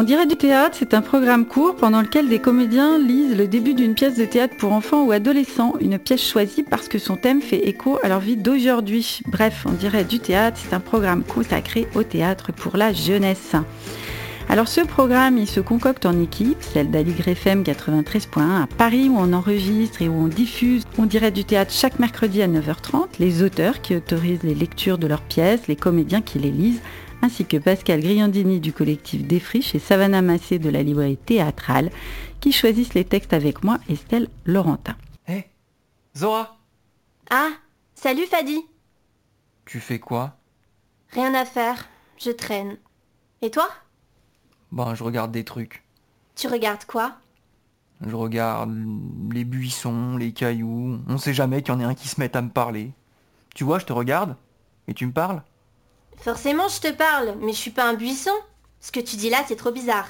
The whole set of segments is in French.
On dirait du théâtre, c'est un programme court pendant lequel des comédiens lisent le début d'une pièce de théâtre pour enfants ou adolescents, une pièce choisie parce que son thème fait écho à leur vie d'aujourd'hui. Bref, on dirait du théâtre, c'est un programme consacré au théâtre pour la jeunesse. Alors ce programme, il se concocte en équipe, celle d'Aligre FM 93.1 à Paris où on enregistre et où on diffuse, on dirait du théâtre chaque mercredi à 9h30, les auteurs qui autorisent les lectures de leurs pièces, les comédiens qui les lisent, ainsi que Pascal Griandini du collectif Défriche et Savannah Massé de la librairie théâtrale, qui choisissent les textes avec moi, Estelle Laurentin. Hé, Zora, Ah, salut Fadi. tu fais quoi? Rien à faire, je traîne. Et toi? Ben, je regarde des trucs. Tu regardes quoi? Je regarde les buissons, les cailloux. On sait jamais qu'il y en ait un qui se mette à me parler. Tu vois, je te regarde et tu me parles? Forcément, je te parle, mais je suis pas un buisson. Ce que tu dis là, c'est trop bizarre.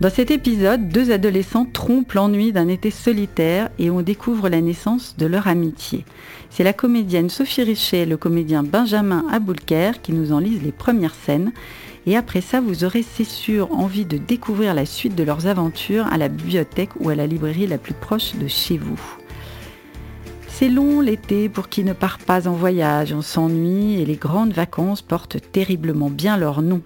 Dans cet épisode, deux adolescents trompent l'ennui d'un été solitaire et on découvre la naissance de leur amitié. C'est la comédienne Sophie Richet et le comédien Benjamin Aboulker qui nous en lisent les premières scènes. Et après ça, vous aurez, c'est sûr, envie de découvrir la suite de leurs aventures à la bibliothèque ou à la librairie la plus proche de chez vous. C'est long l'été pour qui ne part pas en voyage, on s'ennuie et les grandes vacances portent terriblement bien leur nom.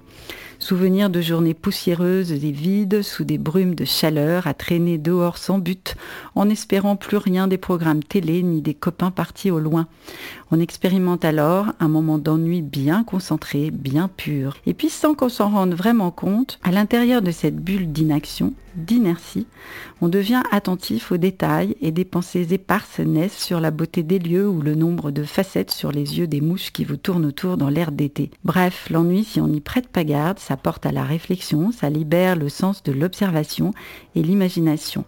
Souvenir de journées poussiéreuses et vides, sous des brumes de chaleur, à traîner dehors sans but, en espérant plus rien des programmes télé ni des copains partis au loin. On expérimente alors un moment d'ennui bien concentré, bien pur. Et puis sans qu'on s'en rende vraiment compte, à l'intérieur de cette bulle d'inaction, d'inertie, on devient attentif aux détails et des pensées éparses naissent sur la beauté des lieux ou le nombre de facettes sur les yeux des mouches qui vous tournent autour dans l'air d'été. Bref, l'ennui, si on n'y prête pas garde, ça porte à la réflexion, ça libère le sens de l'observation et l'imagination.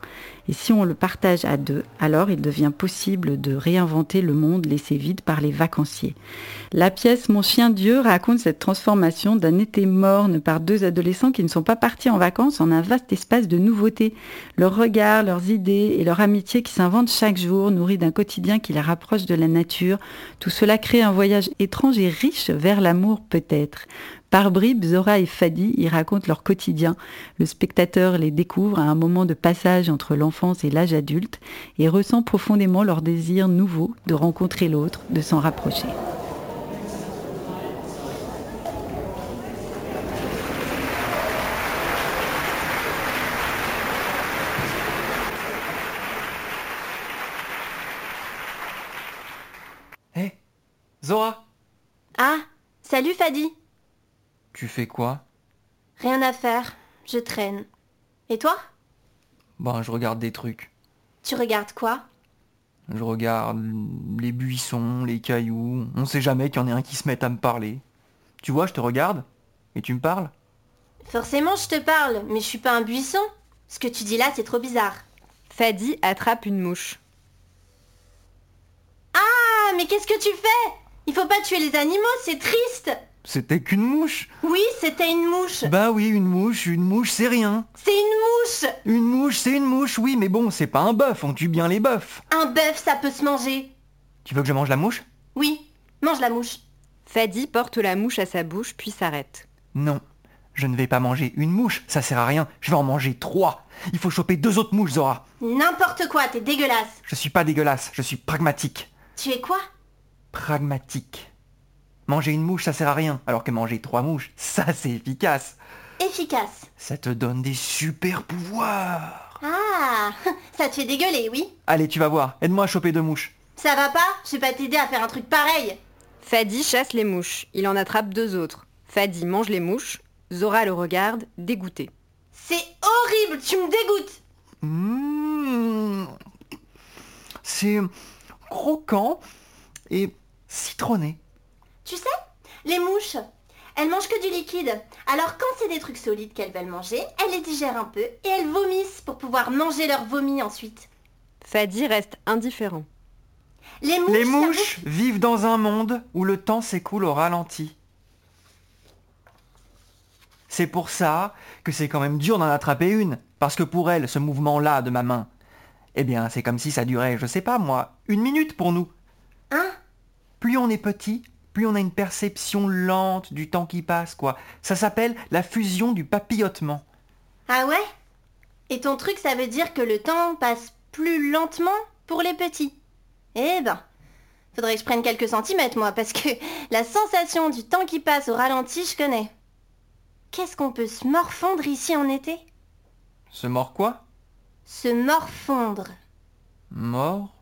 Et si on le partage à deux, alors il devient possible de réinventer le monde laissé vide par les vacanciers. La pièce Mon chien Dieu raconte cette transformation d'un été morne par deux adolescents qui ne sont pas partis en vacances en un vaste espace de nouveautés. Leurs regards, leurs idées et leur amitié qui s'inventent chaque jour, nourris d'un quotidien qui les rapproche de la nature, tout cela crée un voyage étrange et riche vers l'amour peut-être. Par bribes, Zora et Fadi y racontent leur quotidien. Le spectateur les découvre à un moment de passage entre l'enfance et l'âge adulte et ressent profondément leur désir nouveau de rencontrer l'autre, de s'en rapprocher. Hé, Zora, Ah, salut Fadi. Tu fais quoi? Rien à faire, je traîne. Et toi? Ben, je regarde des trucs. Tu regardes quoi? Je regarde les buissons, les cailloux. On sait jamais qu'il y en ait un qui se mette à me parler. Tu vois, je te regarde et tu me parles? Forcément, je te parle, mais je suis pas un buisson. Ce que tu dis là, c'est trop bizarre. Fadi attrape une mouche. Ah, mais qu'est-ce que tu fais? Il faut pas tuer les animaux, c'est triste. C'était qu'une mouche. Oui, c'était une mouche. Bah oui, une mouche, une mouche, c'est rien. C'est une mouche. Une mouche, c'est une mouche, oui, mais bon, c'est pas un bœuf, on tue bien les bœufs. Un bœuf, ça peut se manger. Tu veux que je mange la mouche? Oui, mange la mouche. Fadi porte la mouche à sa bouche puis s'arrête. Non, je ne vais pas manger une mouche, ça sert à rien, je vais en manger trois. Il faut choper deux autres mouches, Zora. N'importe quoi, t'es dégueulasse. Je suis pas dégueulasse, je suis pragmatique. Tu es quoi? Pragmatique. Manger une mouche, ça sert à rien, alors que manger trois mouches, ça c'est efficace. Efficace. Ça te donne des super pouvoirs. Ah, ça te fait dégueuler, oui Allez, tu vas voir, aide-moi à choper deux mouches. Ça va pas? Je vais pas t'aider à faire un truc pareil. Fadi chasse les mouches. Il en attrape deux autres. Fadi mange les mouches. Zora le regarde, dégoûté. C'est horrible, tu me dégoûtes. Mmh. C'est croquant et citronné. Tu sais, les mouches, elles mangent que du liquide. Alors quand c'est des trucs solides qu'elles veulent manger, elles les digèrent un peu et elles vomissent pour pouvoir manger leur vomi ensuite. Fadi reste indifférent. Les mouches, Les ça mouches vivent dans un monde où le temps s'écoule au ralenti. C'est pour ça que c'est quand même dur d'en attraper une, parce que pour elles, ce mouvement-là de ma main, eh bien, c'est comme si ça durait, je sais pas moi, une minute pour nous. Hein? Plus on est petit, plus on a une perception lente du temps qui passe, quoi. Ça s'appelle la fusion du papillotement. Ah ouais? Et ton truc, ça veut dire que le temps passe plus lentement pour les petits? Eh ben, faudrait que je prenne quelques centimètres, moi, parce que la sensation du temps qui passe au ralenti, je connais. Qu'est-ce qu'on peut se morfondre ici en été? Se mord quoi? Se morfondre. Mort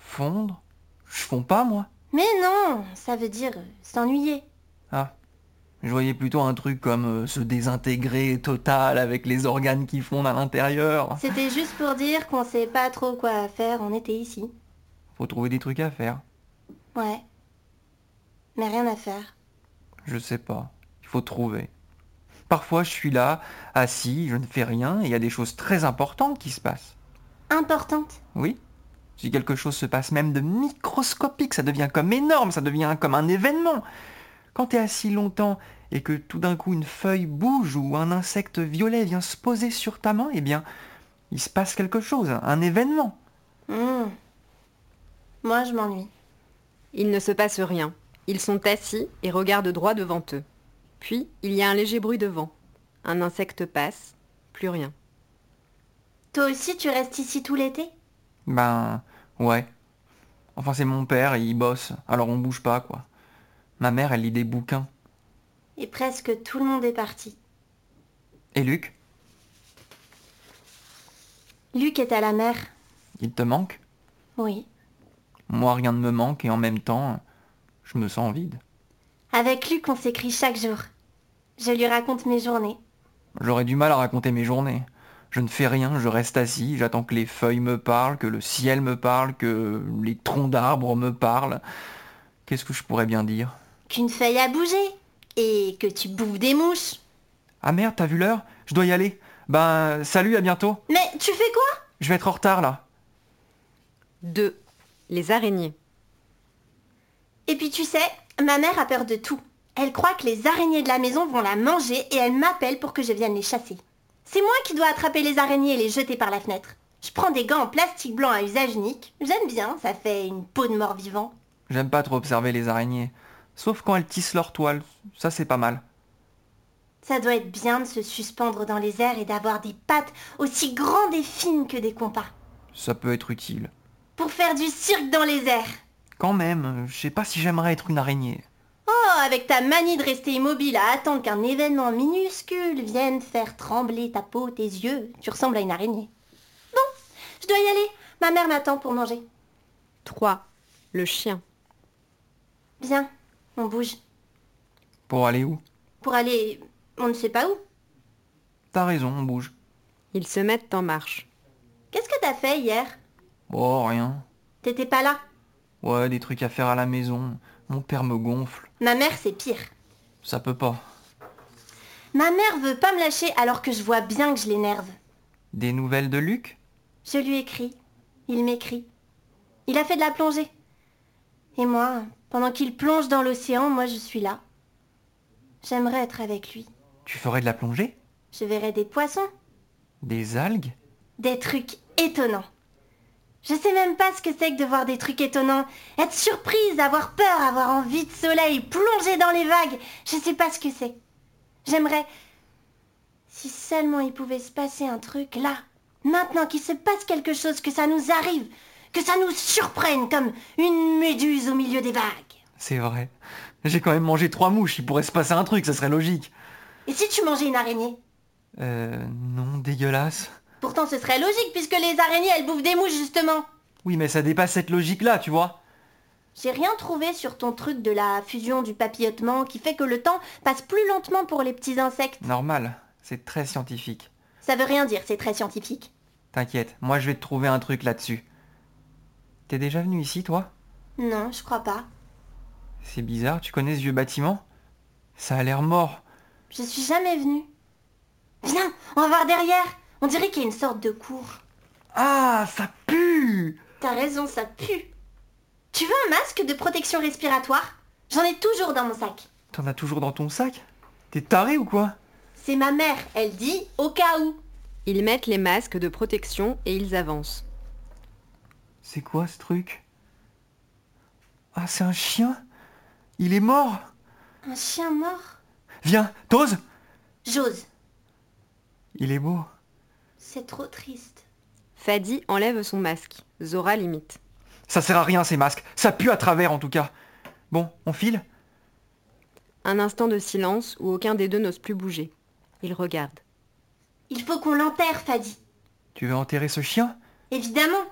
Fondre Je fonds pas, moi. Mais non, ça veut dire euh, s'ennuyer. Ah. Je voyais plutôt un truc comme euh, se désintégrer total avec les organes qui fondent à l'intérieur. C'était juste pour dire qu'on sait pas trop quoi faire en été ici. Faut trouver des trucs à faire. Ouais. Mais rien à faire. Je sais pas. Il faut trouver. Parfois, je suis là, assis, je ne fais rien, et il y a des choses très importantes qui se passent. Importante. Oui. Si quelque chose se passe même de microscopique, ça devient comme énorme, ça devient comme un événement. Quand tu es assis longtemps et que tout d'un coup une feuille bouge ou un insecte violet vient se poser sur ta main, eh bien, il se passe quelque chose, un événement. Hmm. Moi, je m'ennuie. Il ne se passe rien. Ils sont assis et regardent droit devant eux. Puis, il y a un léger bruit de vent. Un insecte passe, plus rien. Toi aussi, tu restes ici tout l'été? Ben, ouais. Enfin, c'est mon père, et il bosse, alors on bouge pas, quoi. Ma mère, elle lit des bouquins. Et presque tout le monde est parti. Et Luc, Luc est à la mer. il te manque? Oui. Moi, rien ne me manque, et en même temps, je me sens vide. Avec Luc, on s'écrit chaque jour. Je lui raconte mes journées. J'aurais du mal à raconter mes journées. Je ne fais rien, je reste assis, j'attends que les feuilles me parlent, que le ciel me parle, que les troncs d'arbres me parlent. Qu'est-ce que je pourrais bien dire? Qu'une feuille a bougé. Et que tu bouffes des mouches. Ah merde, t'as vu l'heure? Je dois y aller. Ben, salut, à bientôt. Mais tu fais quoi? Je vais être en retard là. 2. Les araignées. Et puis tu sais, ma mère a peur de tout. Elle croit que les araignées de la maison vont la manger et elle m'appelle pour que je vienne les chasser. C'est moi qui dois attraper les araignées et les jeter par la fenêtre. Je prends des gants en plastique blanc à usage unique. J'aime bien, ça fait une peau de mort-vivant. J'aime pas trop observer les araignées. Sauf quand elles tissent leur toile. Ça, c'est pas mal. Ça doit être bien de se suspendre dans les airs et d'avoir des pattes aussi grandes et fines que des compas. Ça peut être utile. Pour faire du cirque dans les airs. Quand même, je sais pas si j'aimerais être une araignée. Oh, avec ta manie de rester immobile à attendre qu'un événement minuscule vienne faire trembler ta peau, tes yeux, tu ressembles à une araignée. Bon, je dois y aller. Ma mère m'attend pour manger. 3. Le chien. Viens, on bouge. Pour aller où? Pour aller... on ne sait pas où. T'as raison, on bouge. Ils se mettent en marche. Qu'est-ce que t'as fait hier? Oh, rien. T'étais pas là? Ouais, des trucs à faire à la maison. Mon père me gonfle. Ma mère, c'est pire. Ça peut pas. Ma mère veut pas me lâcher alors que je vois bien que je l'énerve. Des nouvelles de Luc? Je lui écris. Il m'écrit. Il a fait de la plongée. Et moi, pendant qu'il plonge dans l'océan, moi je suis là. J'aimerais être avec lui. Tu ferais de la plongée? Je verrais des poissons, Des algues? Des trucs étonnants. Je sais même pas ce que c'est que de voir des trucs étonnants. Être surprise, avoir peur, avoir envie de soleil, plonger dans les vagues. Je sais pas ce que c'est. J'aimerais... Si seulement il pouvait se passer un truc là. Maintenant qu'il se passe quelque chose, que ça nous arrive. Que ça nous surprenne comme une méduse au milieu des vagues. C'est vrai. J'ai quand même mangé trois mouches, il pourrait se passer un truc, ça serait logique. Et si tu mangeais une araignée? Euh, non, dégueulasse. Pourtant ce serait logique puisque les araignées elles bouffent des mouches justement. Oui, mais ça dépasse cette logique-là, tu vois. J'ai rien trouvé sur ton truc de la fusion du papillotement qui fait que le temps passe plus lentement pour les petits insectes. Normal, c'est très scientifique. Ça veut rien dire, c'est très scientifique. T'inquiète, moi je vais te trouver un truc là-dessus. T'es déjà venu ici, toi? Non, je crois pas. C'est bizarre, tu connais ce vieux bâtiment? Ça a l'air mort. Je suis jamais venue. Viens, on va voir derrière. On dirait qu'il y a une sorte de cour. Ah, ça pue T'as raison, ça pue. Tu veux un masque de protection respiratoire? J'en ai toujours dans mon sac. T'en as toujours dans ton sac? T'es taré ou quoi? C'est ma mère, elle dit au cas où. Ils mettent les masques de protection et ils avancent. C'est quoi ce truc? Ah, c'est un chien? Il est mort? Un chien mort? Viens, t'oses? J'ose. Il est beau. C'est trop triste. Fadi enlève son masque. Zora l'imite. Ça sert à rien ces masques. Ça pue à travers en tout cas. Bon, on file? Un instant de silence où aucun des deux n'ose plus bouger. Ils regardent. Il faut qu'on l'enterre, Fadi. Tu veux enterrer ce chien? Évidemment.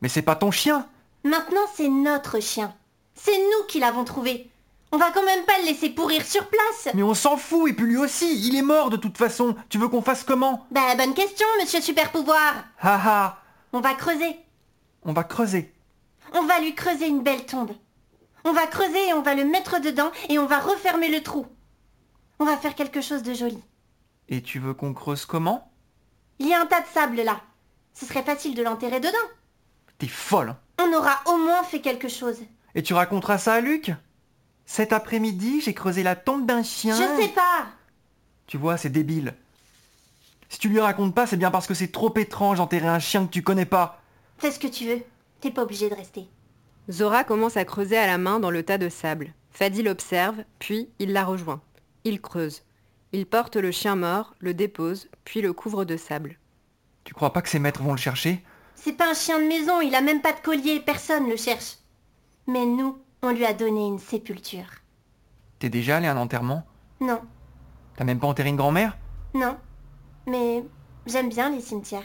Mais c'est pas ton chien Maintenant, c'est notre chien. C'est nous qui l'avons trouvé. On va quand même pas le laisser pourrir sur place. Mais on s'en fout, et puis lui aussi, il est mort de toute façon. Tu veux qu'on fasse comment? Bah, bonne question, monsieur super pouvoir. Ha ha On va creuser. On va creuser. On va lui creuser une belle tombe. On va creuser et on va le mettre dedans et on va refermer le trou. On va faire quelque chose de joli. Et tu veux qu'on creuse comment? Il y a un tas de sable là. Ce serait facile de l'enterrer dedans. T'es folle. hein. On aura au moins fait quelque chose. Et tu raconteras ça à Luc? Cet après-midi, j'ai creusé la tombe d'un chien. Je sais pas. Tu vois, c'est débile. Si tu lui racontes pas, c'est bien parce que c'est trop étrange d'enterrer un chien que tu connais pas. Fais ce que tu veux. T'es pas obligé de rester. Zora commence à creuser à la main dans le tas de sable. Fadi l'observe, puis il la rejoint. Il creuse. Il porte le chien mort, le dépose, puis le couvre de sable. Tu crois pas que ses maîtres vont le chercher? C'est pas un chien de maison, il a même pas de collier, personne le cherche. Mais nous, on lui a donné une sépulture. T'es déjà allé à un enterrement Non, T'as même pas enterré une grand-mère? Non. Mais j'aime bien les cimetières.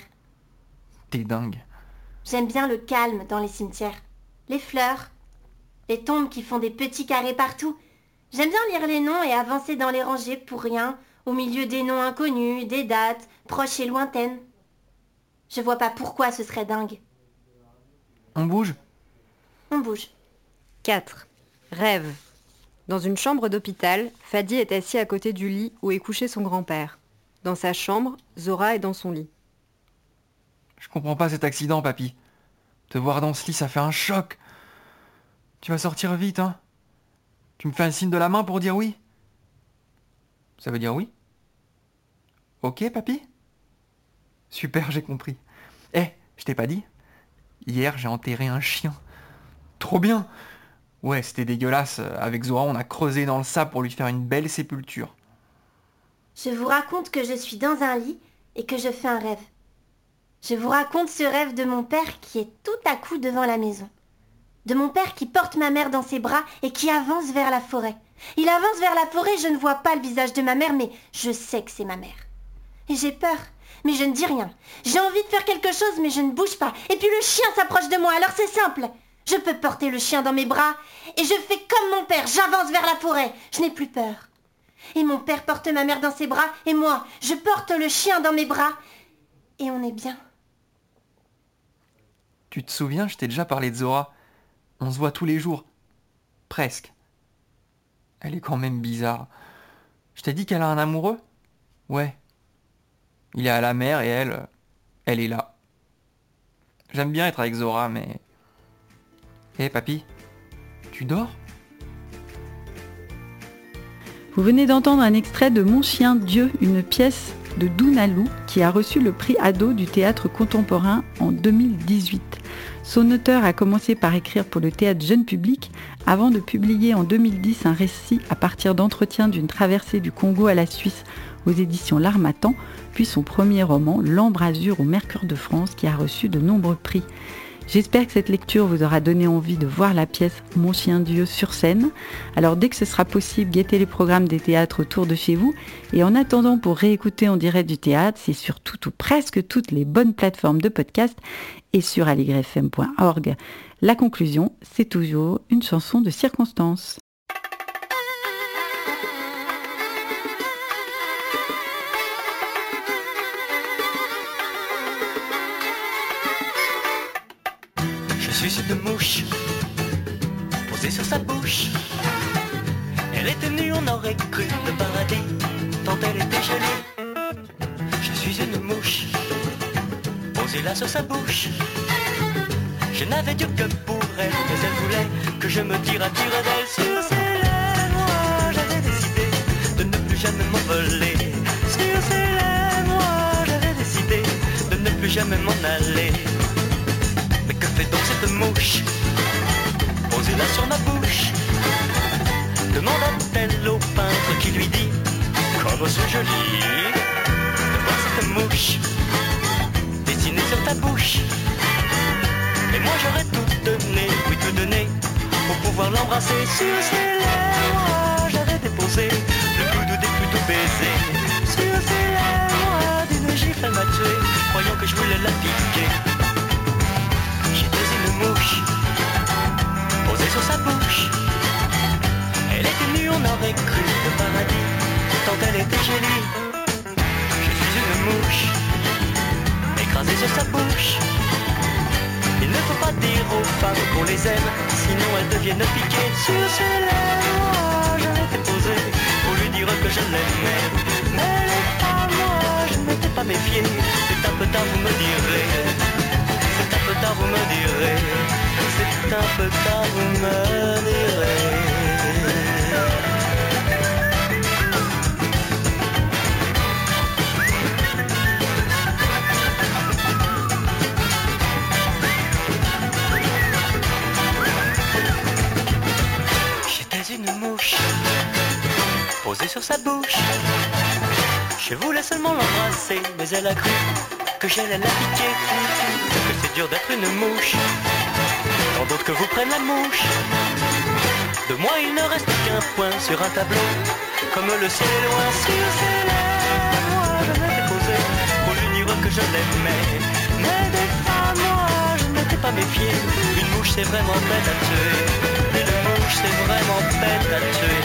T'es dingue. J'aime bien le calme dans les cimetières. Les fleurs, les tombes qui font des petits carrés partout. J'aime bien lire les noms et avancer dans les rangées pour rien, au milieu des noms inconnus, des dates, proches et lointaines. Je vois pas pourquoi ce serait dingue. On bouge? On bouge. 4. Rêve. Dans une chambre d'hôpital, Fadi est assis à côté du lit où est couché son grand-père. Dans sa chambre, Zora est dans son lit. Je comprends pas cet accident, papy. Te voir dans ce lit, ça fait un choc. Tu vas sortir vite, hein Tu me fais un signe de la main pour dire oui Ça veut dire oui Ok, papy Super, j'ai compris. Eh, je t'ai pas dit Hier, j'ai enterré un chien. Trop bien Ouais, c'était dégueulasse. Avec Zora, on a creusé dans le sable pour lui faire une belle sépulture. Je vous raconte que je suis dans un lit et que je fais un rêve. Je vous raconte ce rêve de mon père qui est tout à coup devant la maison. De mon père qui porte ma mère dans ses bras et qui avance vers la forêt. Il avance vers la forêt, je ne vois pas le visage de ma mère, mais je sais que c'est ma mère. Et j'ai peur, mais je ne dis rien. J'ai envie de faire quelque chose, mais je ne bouge pas. Et puis le chien s'approche de moi, alors c'est simple. Je peux porter le chien dans mes bras et je fais comme mon père, j'avance vers la forêt. Je n'ai plus peur. Et mon père porte ma mère dans ses bras et moi, je porte le chien dans mes bras et on est bien. Tu te souviens, je t'ai déjà parlé de Zora. On se voit tous les jours. Presque. Elle est quand même bizarre. Je t'ai dit qu'elle a un amoureux? Ouais. Il est à la mer et elle, euh, elle est là. J'aime bien être avec Zora, mais... Hé, papy, tu dors? Vous venez d'entendre un extrait de Mon chien Dieu, une pièce de Dunalou qui a reçu le prix Ado du théâtre contemporain en 2018. Son auteur a commencé par écrire pour le théâtre jeune public avant de publier en 2010 un récit à partir d'entretiens d'une traversée du Congo à la Suisse aux éditions L'Armatan, puis son premier roman L'Embrasure au Mercure de France qui a reçu de nombreux prix. J'espère que cette lecture vous aura donné envie de voir la pièce Mon chien Dieu sur scène. Alors dès que ce sera possible, guettez les programmes des théâtres autour de chez vous. Et en attendant, pour réécouter en direct du théâtre, c'est sur toutes ou presque toutes les bonnes plateformes de podcast et sur aligrefm.org. La conclusion, c'est toujours une chanson de circonstance. Je suis une mouche posée sur sa bouche. Elle était nue, on aurait cru le paradis, tant elle était jolie. Je suis une mouche posée là sur sa bouche. Je n'avais Dieu que pour elle, mais elle voulait que je me tire à tire d'elle sur ses lèvres. Moi, j'avais décidé de ne plus jamais m'envoler. Sur ses lèvres, moi, j'avais décidé de ne plus jamais m'en aller. Mouche Posée là sur ma bouche demanda-t-elle au peintre qui lui dit Comme c'est joli de voir cette mouche dessinée sur ta bouche. Et moi j'aurais tout donné, oui tout donné, pour pouvoir l'embrasser sur ses lèvres. J'avais déposé le plus des plus doux baisers sur ses lèvres. D'une gifle elle m'a croyant que je voulais la piquer. Mouche posée sur sa bouche. Elle était nue, on aurait cru le paradis, tant elle était jolie. Je suis une mouche, écrasée sur sa bouche. Il ne faut pas dire aux femmes qu'on les aime, sinon elles deviennent piquées sur ses lèvres. Je m'étais posé pour lui dire que je l'aimais, mais les femmes, moi, je ne m'étais pas méfié. C'est un peu tard, vous me direz. Vous me direz. C'est un peu tard, vous me direz. J'étais une mouche posée sur sa bouche. Je voulais seulement l'embrasser, mais elle a cru que j'allais la piquer. Que c'est dur d'être une mouche. Tant d'autres que vous prennent la mouche. De moi il ne reste qu'un point sur un tableau. Comme le ciel est loin sur ses lèvres. Moi je m'étais posé pour lui dire que je l'aimais. Mais des femmes, moi je ne m'étais pas méfié. Une mouche c'est vraiment bête à tuer. Une mouche c'est vraiment bête à tuer.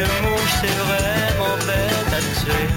Une mouche c'est vraiment bête à tuer.